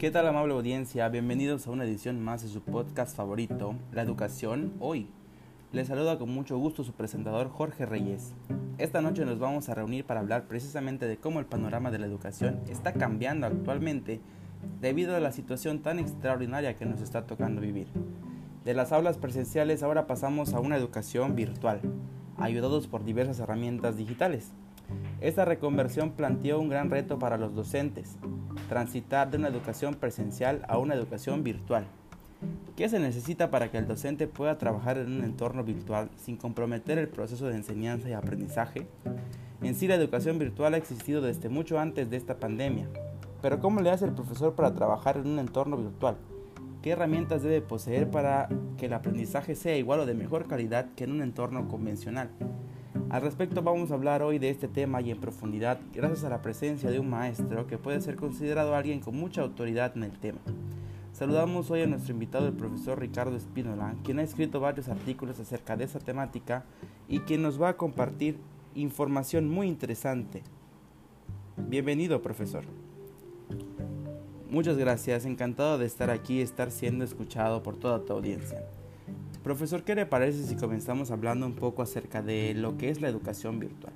¿Qué tal amable audiencia? Bienvenidos a una edición más de su podcast favorito, La Educación Hoy. Les saluda con mucho gusto su presentador Jorge Reyes. Esta noche nos vamos a reunir para hablar precisamente de cómo el panorama de la educación está cambiando actualmente debido a la situación tan extraordinaria que nos está tocando vivir. De las aulas presenciales ahora pasamos a una educación virtual, ayudados por diversas herramientas digitales. Esta reconversión planteó un gran reto para los docentes, transitar de una educación presencial a una educación virtual. ¿Qué se necesita para que el docente pueda trabajar en un entorno virtual sin comprometer el proceso de enseñanza y aprendizaje? En sí la educación virtual ha existido desde mucho antes de esta pandemia, pero ¿cómo le hace el profesor para trabajar en un entorno virtual? ¿Qué herramientas debe poseer para que el aprendizaje sea igual o de mejor calidad que en un entorno convencional? Al respecto vamos a hablar hoy de este tema y en profundidad gracias a la presencia de un maestro que puede ser considerado alguien con mucha autoridad en el tema. Saludamos hoy a nuestro invitado el profesor Ricardo Espínola, quien ha escrito varios artículos acerca de esta temática y quien nos va a compartir información muy interesante. Bienvenido, profesor. Muchas gracias, encantado de estar aquí y estar siendo escuchado por toda tu audiencia. Profesor, ¿qué le parece si comenzamos hablando un poco acerca de lo que es la educación virtual?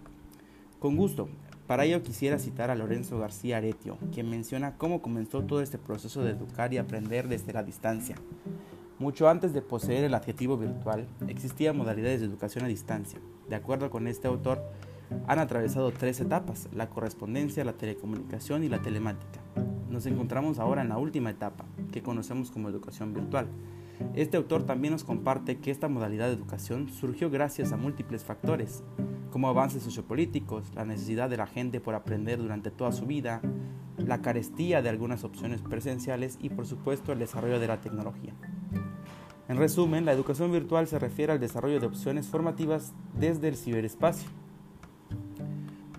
Con gusto. Para ello quisiera citar a Lorenzo García Aretio, quien menciona cómo comenzó todo este proceso de educar y aprender desde la distancia. Mucho antes de poseer el adjetivo virtual, existían modalidades de educación a distancia. De acuerdo con este autor, han atravesado tres etapas, la correspondencia, la telecomunicación y la telemática. Nos encontramos ahora en la última etapa, que conocemos como educación virtual, este autor también nos comparte que esta modalidad de educación surgió gracias a múltiples factores, como avances sociopolíticos, la necesidad de la gente por aprender durante toda su vida, la carestía de algunas opciones presenciales y por supuesto el desarrollo de la tecnología. En resumen, la educación virtual se refiere al desarrollo de opciones formativas desde el ciberespacio.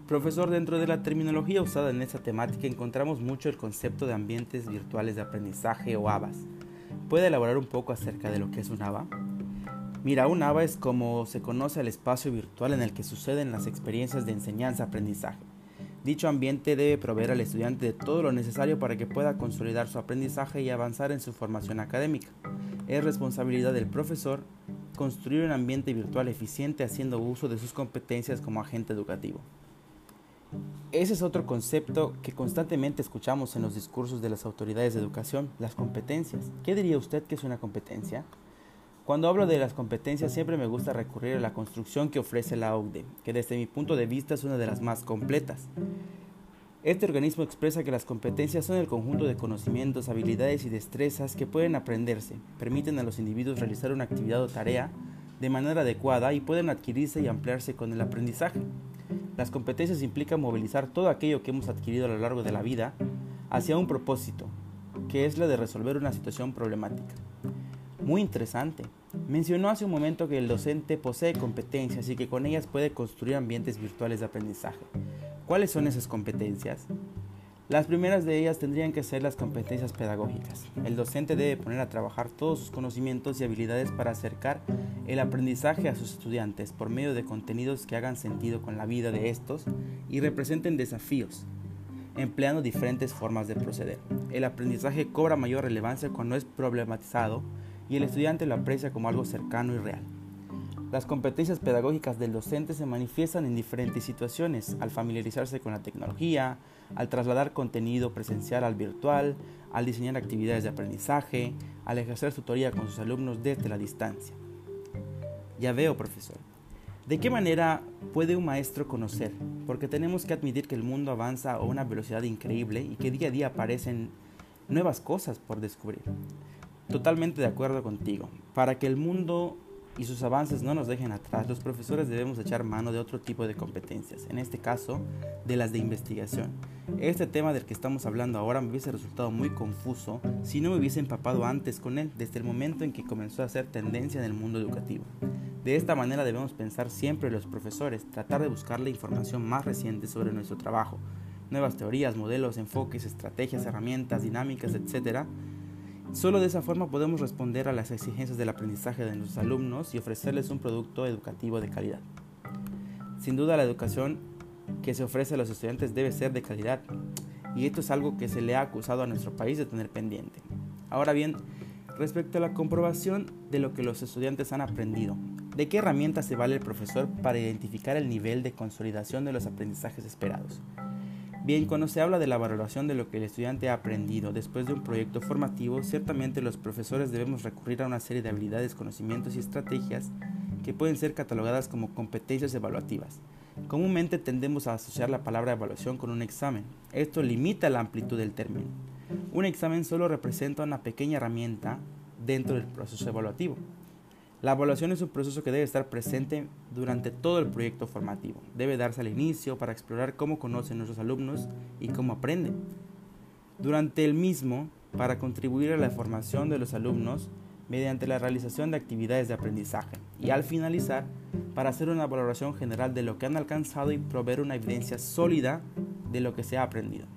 Profesor, dentro de la terminología usada en esta temática encontramos mucho el concepto de ambientes virtuales de aprendizaje o ABAS, ¿Puede elaborar un poco acerca de lo que es un ABA? Mira, un ABA es como se conoce el espacio virtual en el que suceden las experiencias de enseñanza-aprendizaje. Dicho ambiente debe proveer al estudiante de todo lo necesario para que pueda consolidar su aprendizaje y avanzar en su formación académica. Es responsabilidad del profesor construir un ambiente virtual eficiente haciendo uso de sus competencias como agente educativo. Ese es otro concepto que constantemente escuchamos en los discursos de las autoridades de educación, las competencias. ¿Qué diría usted que es una competencia? Cuando hablo de las competencias siempre me gusta recurrir a la construcción que ofrece la OCDE, que desde mi punto de vista es una de las más completas. Este organismo expresa que las competencias son el conjunto de conocimientos, habilidades y destrezas que pueden aprenderse, permiten a los individuos realizar una actividad o tarea de manera adecuada y pueden adquirirse y ampliarse con el aprendizaje. Las competencias implican movilizar todo aquello que hemos adquirido a lo largo de la vida hacia un propósito, que es la de resolver una situación problemática. Muy interesante. Mencionó hace un momento que el docente posee competencias y que con ellas puede construir ambientes virtuales de aprendizaje. ¿Cuáles son esas competencias? Las primeras de ellas tendrían que ser las competencias pedagógicas. El docente debe poner a trabajar todos sus conocimientos y habilidades para acercar el aprendizaje a sus estudiantes por medio de contenidos que hagan sentido con la vida de estos y representen desafíos, empleando diferentes formas de proceder. El aprendizaje cobra mayor relevancia cuando es problematizado y el estudiante lo aprecia como algo cercano y real. Las competencias pedagógicas del docente se manifiestan en diferentes situaciones, al familiarizarse con la tecnología, al trasladar contenido presencial al virtual, al diseñar actividades de aprendizaje, al ejercer tutoría con sus alumnos desde la distancia. Ya veo, profesor. ¿De qué manera puede un maestro conocer? Porque tenemos que admitir que el mundo avanza a una velocidad increíble y que día a día aparecen nuevas cosas por descubrir. Totalmente de acuerdo contigo. Para que el mundo y sus avances no nos dejen atrás, los profesores debemos echar mano de otro tipo de competencias, en este caso de las de investigación. Este tema del que estamos hablando ahora me hubiese resultado muy confuso si no me hubiese empapado antes con él desde el momento en que comenzó a ser tendencia en el mundo educativo. De esta manera debemos pensar siempre los profesores, tratar de buscar la información más reciente sobre nuestro trabajo, nuevas teorías, modelos, enfoques, estrategias, herramientas, dinámicas, etc., Solo de esa forma podemos responder a las exigencias del aprendizaje de nuestros alumnos y ofrecerles un producto educativo de calidad. Sin duda la educación que se ofrece a los estudiantes debe ser de calidad y esto es algo que se le ha acusado a nuestro país de tener pendiente. Ahora bien, respecto a la comprobación de lo que los estudiantes han aprendido, ¿de qué herramientas se vale el profesor para identificar el nivel de consolidación de los aprendizajes esperados? Bien, cuando se habla de la valoración de lo que el estudiante ha aprendido después de un proyecto formativo, ciertamente los profesores debemos recurrir a una serie de habilidades, conocimientos y estrategias que pueden ser catalogadas como competencias evaluativas. Comúnmente tendemos a asociar la palabra evaluación con un examen. Esto limita la amplitud del término. Un examen solo representa una pequeña herramienta dentro del proceso evaluativo. La evaluación es un proceso que debe estar presente durante todo el proyecto formativo. Debe darse al inicio para explorar cómo conocen nuestros alumnos y cómo aprenden. Durante el mismo, para contribuir a la formación de los alumnos mediante la realización de actividades de aprendizaje. Y al finalizar, para hacer una valoración general de lo que han alcanzado y proveer una evidencia sólida de lo que se ha aprendido.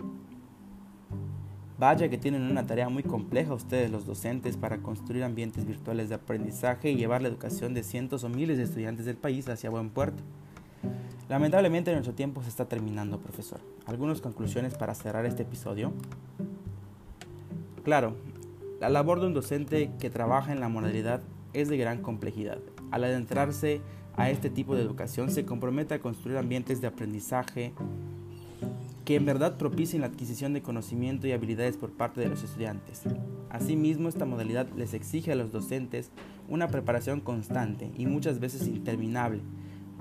Vaya que tienen una tarea muy compleja ustedes los docentes para construir ambientes virtuales de aprendizaje y llevar la educación de cientos o miles de estudiantes del país hacia buen puerto. Lamentablemente nuestro tiempo se está terminando, profesor. ¿Algunas conclusiones para cerrar este episodio? Claro, la labor de un docente que trabaja en la modalidad es de gran complejidad. Al adentrarse a este tipo de educación se compromete a construir ambientes de aprendizaje que en verdad propicien la adquisición de conocimiento y habilidades por parte de los estudiantes. Asimismo, esta modalidad les exige a los docentes una preparación constante y muchas veces interminable,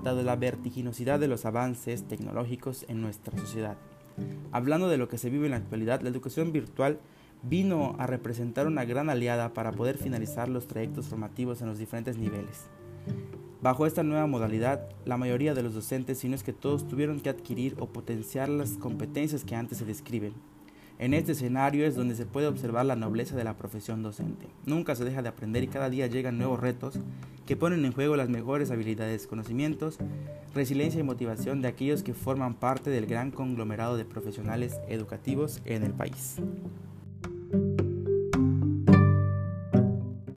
dado la vertiginosidad de los avances tecnológicos en nuestra sociedad. Hablando de lo que se vive en la actualidad, la educación virtual vino a representar una gran aliada para poder finalizar los trayectos formativos en los diferentes niveles. Bajo esta nueva modalidad, la mayoría de los docentes, si no es que todos, tuvieron que adquirir o potenciar las competencias que antes se describen. En este escenario es donde se puede observar la nobleza de la profesión docente. Nunca se deja de aprender y cada día llegan nuevos retos que ponen en juego las mejores habilidades, conocimientos, resiliencia y motivación de aquellos que forman parte del gran conglomerado de profesionales educativos en el país.